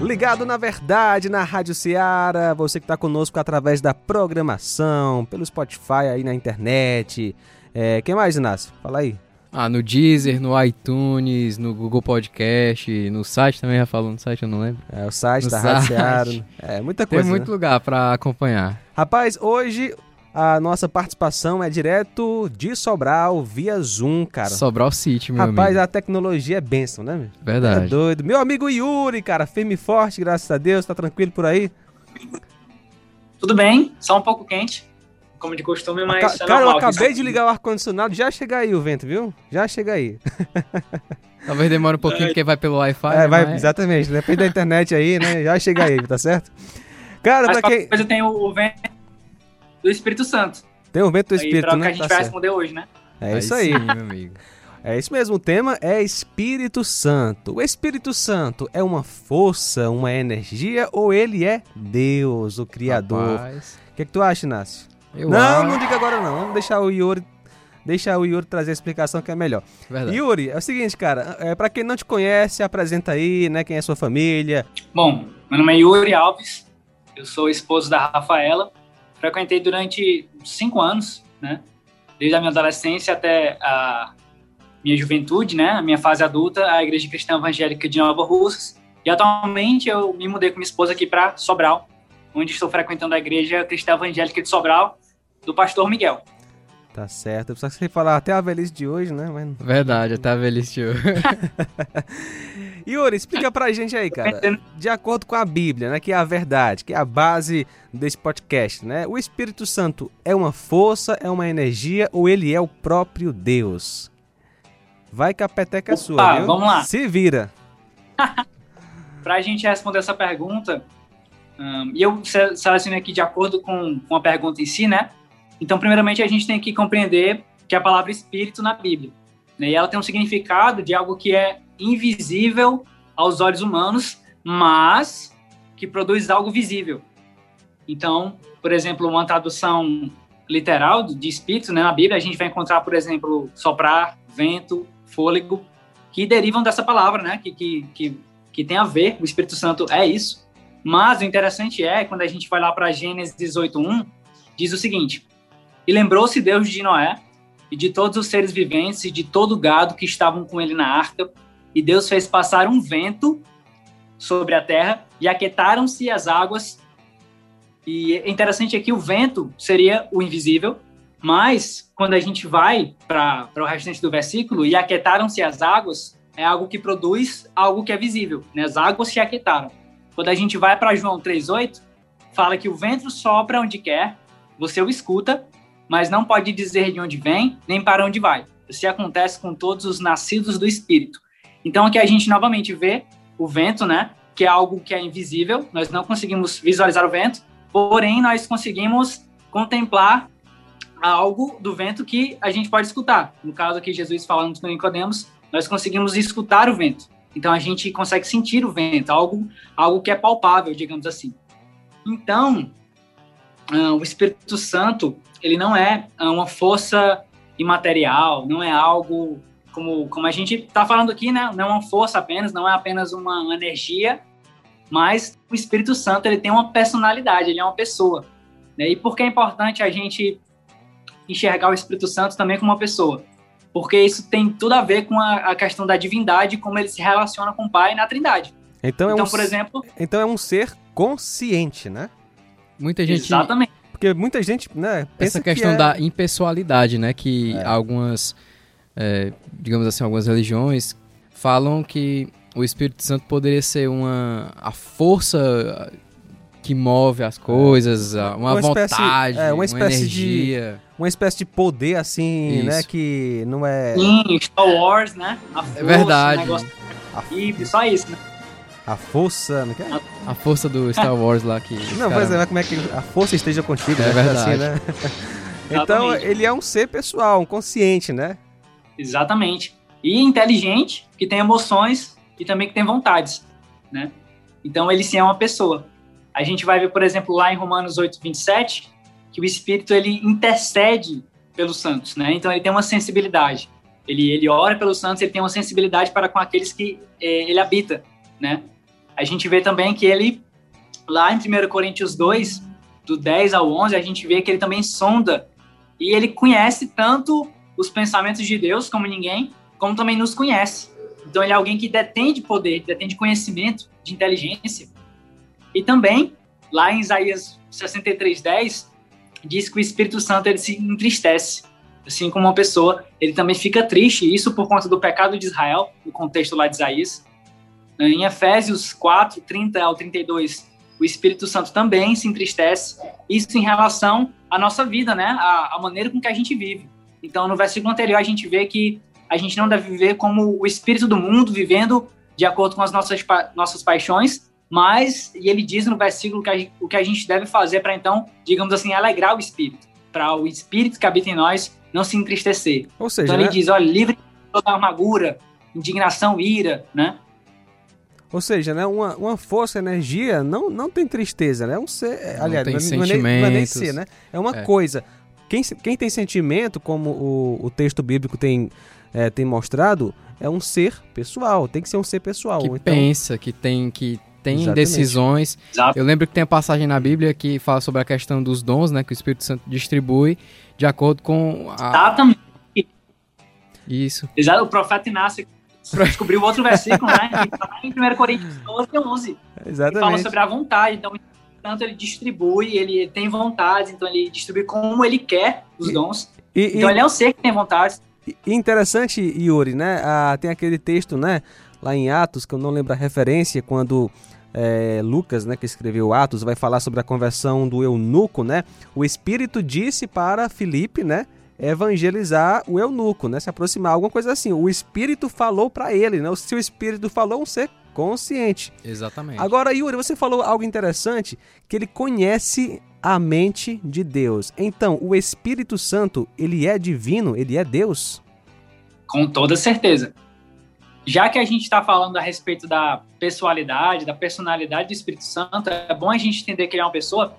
Ligado na verdade na Rádio Ceará, você que está conosco através da programação, pelo Spotify aí na internet. É, quem mais, Inácio? Fala aí. Ah, no Deezer, no iTunes, no Google Podcast, no site também já falou no site, eu não lembro. É, o site No da Rádio site. Ceará. É, muita coisa. Tem muito né? lugar pra acompanhar. Rapaz, hoje a nossa participação é direto de Sobral, via Zoom, cara. Sobrar o City, meu Rapaz, amigo. a tecnologia é bênção, né, meu? É Verdade. doido. Meu amigo Yuri, cara, firme e forte, graças a Deus, tá tranquilo por aí? Tudo bem, só um pouco quente, como de costume, mas Ca- é cara, eu normal, acabei que- de ligar o ar-condicionado, já chega aí o vento, viu? Já chega aí. Talvez demore um pouquinho porque vai pelo Wi-Fi. É, né, vai, mas- exatamente, depende da internet aí, né? Já chega aí, tá certo? Cara, Mas pra quem. coisa tem o vento do Espírito Santo. Tem o vento do aí, espírito, pra o que a gente Tá vai certo. responder hoje, né? É isso aí. sim, meu amigo. É isso mesmo, o tema é Espírito Santo. O Espírito Santo é uma força, uma energia ou ele é Deus, o Criador? O que, que tu acha, Inácio? eu não, acho- não diga agora não. Vamos deixar o Yuri. Deixar o Yuri trazer a explicação que é melhor. Verdade. Yuri, é o seguinte, cara. É, para quem não te conhece, apresenta aí, né? Quem é sua família. Bom, meu nome é Yuri Alves, eu sou esposo da Rafaela, frequentei durante cinco anos, né? Desde a minha adolescência até a minha juventude, né? A minha fase adulta, a Igreja Cristã Evangélica de Nova Russas. E atualmente eu me mudei com minha esposa aqui para Sobral, onde estou frequentando a Igreja Cristã Evangélica de Sobral, do pastor Miguel. Tá certo. Eu preciso falar até a velhice de hoje, né? Mas... Verdade, até a velhice de hoje. Yuri, explica pra gente aí, cara. De acordo com a Bíblia, né? Que é a verdade, que é a base desse podcast, né? O Espírito Santo é uma força, é uma energia ou ele é o próprio Deus? Vai que a peteca é sua, viu? vamos lá. Se vira. Para a gente responder essa pergunta, hum, e eu se- selecionei aqui de acordo com, com a pergunta em si, né? Então, primeiramente, a gente tem que compreender que a palavra espírito na Bíblia, né? E ela tem um significado de algo que é invisível aos olhos humanos, mas que produz algo visível. Então, por exemplo, uma tradução literal de espírito, né? Na Bíblia, a gente vai encontrar, por exemplo, soprar, vento, fôlego, que derivam dessa palavra, né? Que, que, que que tem a ver, o Espírito Santo é isso. Mas o interessante é, quando a gente vai lá para Gênesis 8.1, diz o seguinte, E lembrou-se Deus de Noé, e de todos os seres viventes, e de todo o gado que estavam com ele na arca, e Deus fez passar um vento sobre a terra, e aquietaram-se as águas. E é interessante aqui, o vento seria o invisível, mas quando a gente vai para o restante do versículo, e aquietaram-se as águas, é algo que produz algo que é visível, né? As águas se aquietaram. Quando a gente vai para João 3:8, fala que o vento sopra onde quer, você o escuta, mas não pode dizer de onde vem, nem para onde vai. Isso acontece com todos os nascidos do Espírito. Então aqui a gente novamente vê o vento, né? Que é algo que é invisível, nós não conseguimos visualizar o vento, porém nós conseguimos contemplar algo do vento que a gente pode escutar. No caso aqui Jesus falando com Nicodemos, nós conseguimos escutar o vento. Então a gente consegue sentir o vento, algo, algo que é palpável, digamos assim. Então, ah, o Espírito Santo, ele não é ah, uma força imaterial, não é algo como, como a gente está falando aqui, né? Não é uma força apenas, não é apenas uma energia, mas o Espírito Santo ele tem uma personalidade, ele é uma pessoa. Né? E por que é importante a gente enxergar o Espírito Santo também como uma pessoa? Porque isso tem tudo a ver com a, a questão da divindade, como ele se relaciona com o Pai na Trindade. Então, é Então, um, por exemplo, então é um ser consciente, né? Muita gente. exatamente. Porque muita gente, né, pensa Essa questão que é... da impessoalidade, né? Que É. algumas, é, digamos assim, algumas religiões falam que o Espírito Santo poderia ser uma a força que move as coisas, a- uma, Uma espécie- vontade, é, uma uma, espécie de- energia. uma espécie de poder assim, Isso. né, que não é Sim, Star Wars, né? A força, verdade. o negócio horrível, só isso, né? a força, não é? A força do Star Wars lá que. Não, cara- pois é, mas como é que a força esteja contigo, É né? verdade. Assim, né? então, ele é um ser pessoal, um consciente, né? Exatamente. E inteligente, que tem emoções e também que tem vontades, né? Então ele sim é uma pessoa. A gente vai ver, por exemplo, lá em Romanos 8, 27, que o Espírito ele intercede pelos santos, né? Então ele tem uma sensibilidade. Ele, ele ora pelos santos, ele tem uma sensibilidade para com aqueles que eh, ele habita, né? a gente vê também que ele, lá em 1 Coríntios 2, do 10 ao 11, a gente vê que ele também sonda e ele conhece tanto os pensamentos de Deus como ninguém, como também nos conhece. Então ele é alguém que detém de poder, detém de conhecimento, de inteligência. E também, lá em Isaías 63:10, diz que o Espírito Santo ele se entristece, assim como uma pessoa, ele também fica triste, isso por conta do pecado de Israel, no contexto lá de Isaías. Em Efésios 4, 30 ao 32, o Espírito Santo também se entristece, isso em relação à nossa vida, né? A, a maneira com que a gente vive. Então, no versículo anterior, a gente vê que a gente não deve viver como o espírito do mundo, vivendo de acordo com as nossas, nossas paixões, mas, e ele diz no versículo que a, o que a gente deve fazer para então, digamos assim, alegrar o espírito, para o espírito que habita em nós não se entristecer. Ou seja, então ele né? diz, olha, livre de toda amargura, indignação, ira, né? Ou seja, né, uma, uma força, energia, não, não tem tristeza, né? É um ser, não aliás, tem não, sentimentos. Não é, nem é ser, né? É uma é. coisa. Quem, quem tem sentimento, como o, o texto bíblico tem, é, tem mostrado, é um ser pessoal. Tem que ser um ser pessoal. Que então, pensa, que tem que tem Exatamente. decisões. Exato. Eu lembro que tem a passagem na Bíblia que fala sobre a questão dos dons, né, que o Espírito Santo distribui de acordo com a Exatamente. Isso. Exato, o profeta Inácio descobriu outro versículo, né? em 1 Coríntios 12, 11. Exatamente. fala sobre a vontade. Então, tanto ele distribui, ele tem vontade, então ele distribui como ele quer os dons. E, então e, ele é um ser que tem vontade. Interessante, Yuri, né? Ah, tem aquele texto, né? Lá em Atos, que eu não lembro a referência, quando é, Lucas, né, que escreveu Atos, vai falar sobre a conversão do eunuco, né? O Espírito disse para Filipe, né? Evangelizar o eunuco, né? Se aproximar, alguma coisa assim. O Espírito falou para ele, né? O seu Espírito falou um ser consciente. Exatamente. Agora, Yuri, você falou algo interessante, que ele conhece a mente de Deus. Então, o Espírito Santo, ele é divino, ele é Deus? Com toda certeza já que a gente está falando a respeito da pessoalidade, da personalidade do Espírito Santo, é bom a gente entender que ele é uma pessoa,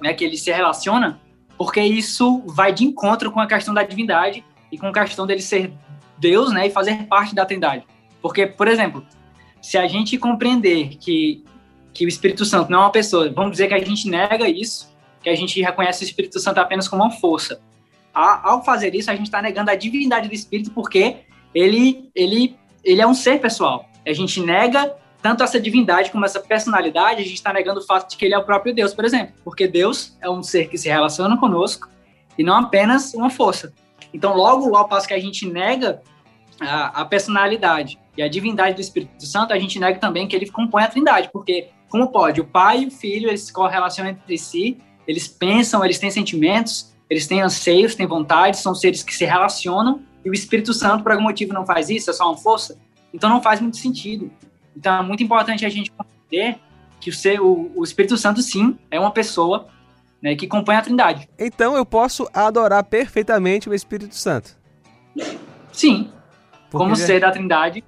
né, que ele se relaciona, porque isso vai de encontro com a questão da divindade e com a questão dele ser Deus, né, e fazer parte da Trindade. Porque, por exemplo, se a gente compreender que que o Espírito Santo não é uma pessoa, vamos dizer que a gente nega isso, que a gente reconhece o Espírito Santo apenas como uma força. Ao fazer isso, a gente está negando a divindade do Espírito, porque ele, ele ele é um ser pessoal. A gente nega tanto essa divindade como essa personalidade, a gente está negando o fato de que ele é o próprio Deus, por exemplo, porque Deus é um ser que se relaciona conosco e não apenas uma força. Então, logo ao passo que a gente nega a, a personalidade e a divindade do Espírito Santo, a gente nega também que ele compõe a Trindade, porque como pode? O Pai e o Filho, eles se correlacionam entre si, eles pensam, eles têm sentimentos, eles têm anseios, têm vontades, são seres que se relacionam e o Espírito Santo, por algum motivo, não faz isso, é só uma força, então não faz muito sentido. Então é muito importante a gente compreender que o, ser, o, o Espírito Santo, sim, é uma pessoa né, que compõe a Trindade. Então eu posso adorar perfeitamente o Espírito Santo? Sim, porque como ser da Trindade,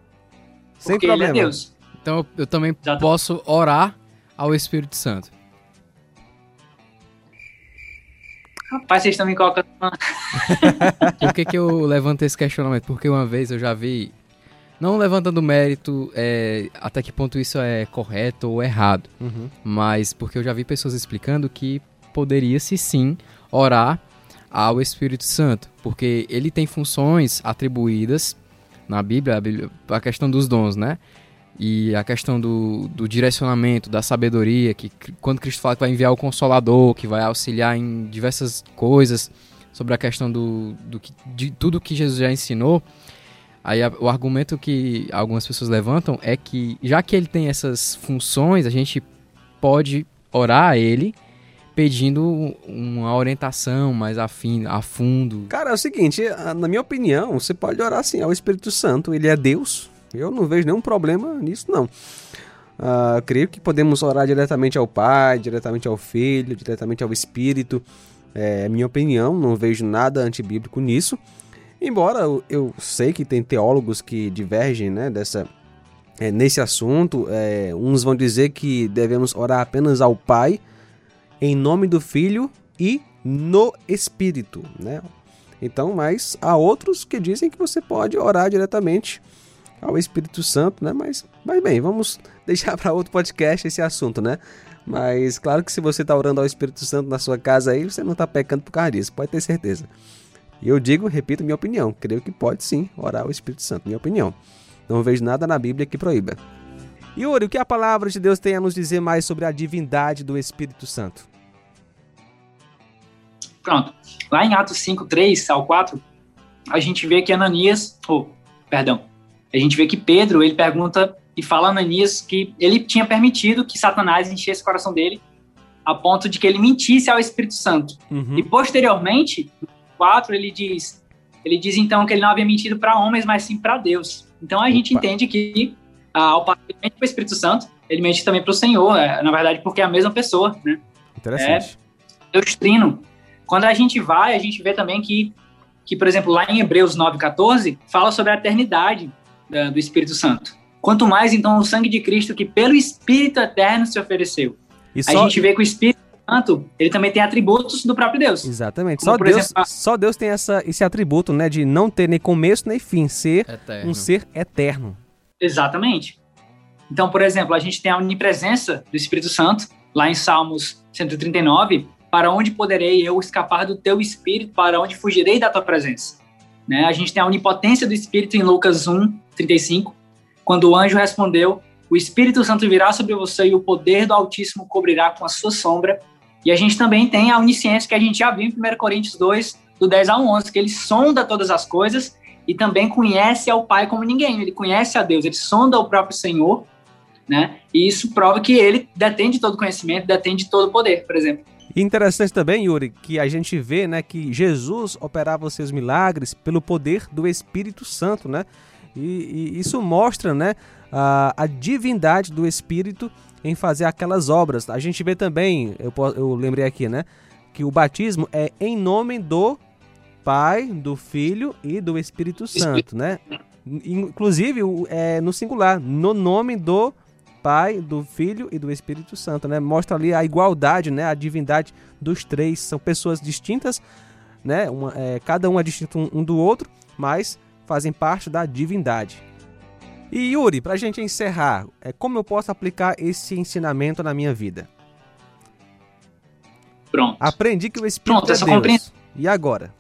Sem porque problema. ele é Deus. Então eu, eu também Exato. posso orar ao Espírito Santo. Rapaz, vocês estão me colocando. Por que, que eu levanto esse questionamento? Porque uma vez eu já vi. Não levantando mérito é, até que ponto isso é correto ou errado, uhum. mas porque eu já vi pessoas explicando que poderia-se sim orar ao Espírito Santo, porque ele tem funções atribuídas na Bíblia, a, Bíblia, a questão dos dons, né? e a questão do, do direcionamento, da sabedoria, que quando Cristo fala que vai enviar o Consolador, que vai auxiliar em diversas coisas sobre a questão do, do que, de tudo que Jesus já ensinou, aí a, o argumento que algumas pessoas levantam é que já que ele tem essas funções, a gente pode orar a ele pedindo uma orientação mais afim, a fundo. Cara, é o seguinte, na minha opinião, você pode orar assim ao Espírito Santo, ele é Deus, eu não vejo nenhum problema nisso, não. Uh, creio que podemos orar diretamente ao Pai, diretamente ao Filho, diretamente ao Espírito. É minha opinião, não vejo nada antibíblico nisso. Embora eu, sei que tem teólogos que divergem né, dessa, é, nesse assunto. É, uns vão dizer que devemos orar apenas ao Pai, em nome do Filho e no Espírito. Né? Então, mas há outros que dizem que você pode orar diretamente ao Espírito Santo, né? Mas, mas bem, vamos deixar para outro podcast esse assunto, né? Mas claro que se você está orando ao Espírito Santo na sua casa aí, você não está pecando por causa disso, pode ter certeza. E eu digo, repito minha opinião, creio que pode sim orar ao Espírito Santo, minha opinião. Não vejo nada na Bíblia que proíba. Yuri, o que a palavra de Deus tem a nos dizer mais sobre a divindade do Espírito Santo? Pronto. Lá em Atos 5, 3 ao 4, a gente vê que Ananias, oh, perdão, a gente vê que Pedro, ele pergunta e fala a Ananias que ele tinha permitido que Satanás enchesse o coração dele a ponto de que ele mentisse ao Espírito Santo. Uhum. E posteriormente, 4, ele diz, ele diz então que ele não havia mentido para homens, mas sim para Deus. Então a Opa. gente entende que ah, ao passo que ele mente para o Espírito Santo, ele mente também para o Senhor, é, na verdade, porque é a mesma pessoa, né? Interessante. É Deus trino. Quando a gente vai, a gente vê também que, que por exemplo, lá em Hebreus 9,14, fala sobre a eternidade da, do Espírito Santo. Quanto mais, então, o sangue de Cristo que pelo Espírito eterno se ofereceu. E só... A gente vê que o Espírito Santo, ele também tem atributos do próprio Deus. Exatamente. Como, só, Deus, exemplo, só Deus tem essa, esse atributo, né, de não ter nem começo nem fim, ser eterno. um ser eterno. Exatamente. Então, por exemplo, a gente tem a onipresença do Espírito Santo, lá em Salmos 139, para onde poderei eu escapar do teu espírito, para onde fugirei da tua presença? Né? A gente tem a onipotência do Espírito em Lucas 1, 35, quando o anjo respondeu: O Espírito Santo virá sobre você e o poder do Altíssimo cobrirá com a sua sombra. E a gente também tem a onisciência que a gente já viu em 1 Coríntios 2, do 10 ao 11, que ele sonda todas as coisas e também conhece ao Pai como ninguém. Ele conhece a Deus, ele sonda o próprio Senhor, né? E isso prova que ele detém de todo conhecimento, detém de todo poder, por exemplo. E interessante também, Yuri, que a gente vê, né, que Jesus operava os seus milagres pelo poder do Espírito Santo, né? E, e isso mostra, né, a, a, divindade do Espírito em fazer aquelas obras. A gente vê também, eu, eu lembrei aqui, né, que o batismo é em nome do Pai, do Filho e do Espírito Santo, né? Inclusive é no singular, no nome do Pai, do Filho e do Espírito Santo, né? Mostra ali a igualdade, né? A divindade dos três. São pessoas distintas, né? Uma, é, cada um é distinto um, um do outro, mas fazem parte da divindade. E Yuri, para a gente encerrar, é, como eu posso aplicar esse ensinamento na minha vida? Pronto. Aprendi que o Espírito Pronto, é Deus. E agora?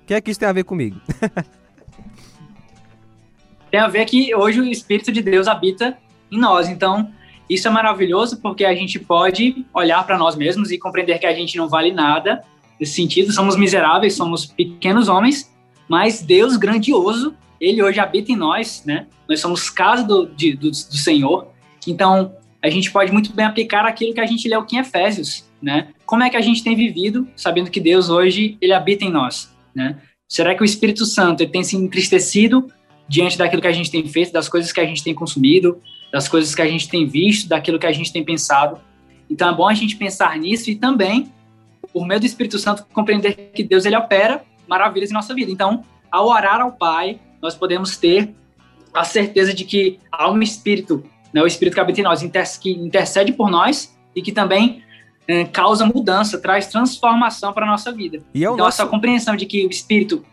O que é que isso tem a ver comigo? tem a ver que hoje o Espírito de Deus habita em nós. Então, isso é maravilhoso porque a gente pode olhar para nós mesmos e compreender que a gente não vale nada nesse sentido. Somos miseráveis, somos pequenos homens, mas Deus grandioso, ele hoje habita em nós, né? Nós somos casa do, de, do, do Senhor. Então, a gente pode muito bem aplicar aquilo que a gente leu aqui em Efésios, né? Como é que a gente tem vivido sabendo que Deus hoje, ele habita em nós? Né? Será que o Espírito Santo ele tem se entristecido diante daquilo que a gente tem feito, das coisas que a gente tem consumido, das coisas que a gente tem visto, daquilo que a gente tem pensado? Então é bom a gente pensar nisso e também, por meio do Espírito Santo, compreender que Deus ele opera maravilhas em nossa vida. Então, ao orar ao Pai, nós podemos ter a certeza de que há um Espírito, né, o Espírito que habita em nós, que intercede por nós e que também é, causa mudança, traz transformação para a nossa vida. E é então, nosso... essa compreensão de que o Espírito.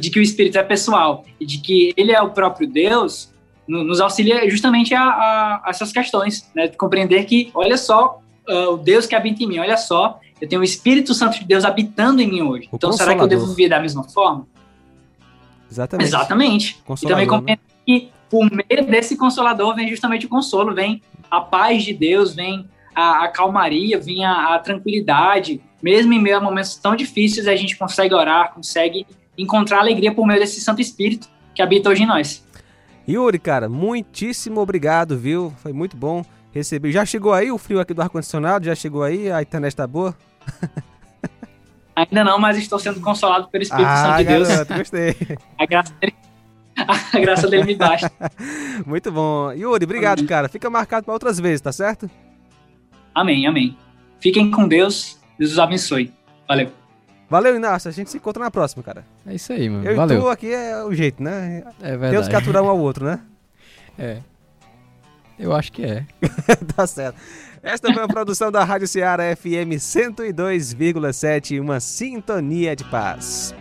de que o Espírito é pessoal e de que ele é o próprio Deus, nos auxilia justamente a, a, a essas questões, né? De compreender que, olha só, uh, o Deus que habita em mim, olha só, eu tenho o Espírito Santo de Deus habitando em mim hoje. O então, será que eu devo viver da mesma forma? Exatamente. Exatamente. E também compreender né? que por meio desse consolador vem justamente o consolo, vem a paz de Deus, vem a, a calmaria, vem a, a, tranquilidade. Mesmo em meio a momentos tão difíceis, a gente consegue orar, consegue encontrar alegria por meio desse Santo Espírito que habita hoje em nós. Yuri, cara, muitíssimo obrigado, viu? Foi muito bom receber. Já chegou aí o frio aqui do ar-condicionado? Já chegou aí? A internet tá boa? Ainda não, mas estou sendo consolado pelo Espírito ah, Santo de Deus. Garoto, gostei. A graça dele a graça dele me basta. Muito bom. Yuri, obrigado, amém. cara. Fica marcado para outras vezes, tá certo? Amém, amém. Fiquem com Deus. Deus os abençoe. Valeu. Valeu, Inácio. A gente se encontra na próxima, cara. É isso aí, mano. Eu Valeu. e tu aqui é o jeito, né? É verdade. Temos que aturar um ao outro, né? É. Eu acho que é. tá certo. Esta foi a produção da Rádio Ceará FM 102,7, uma sintonia de paz.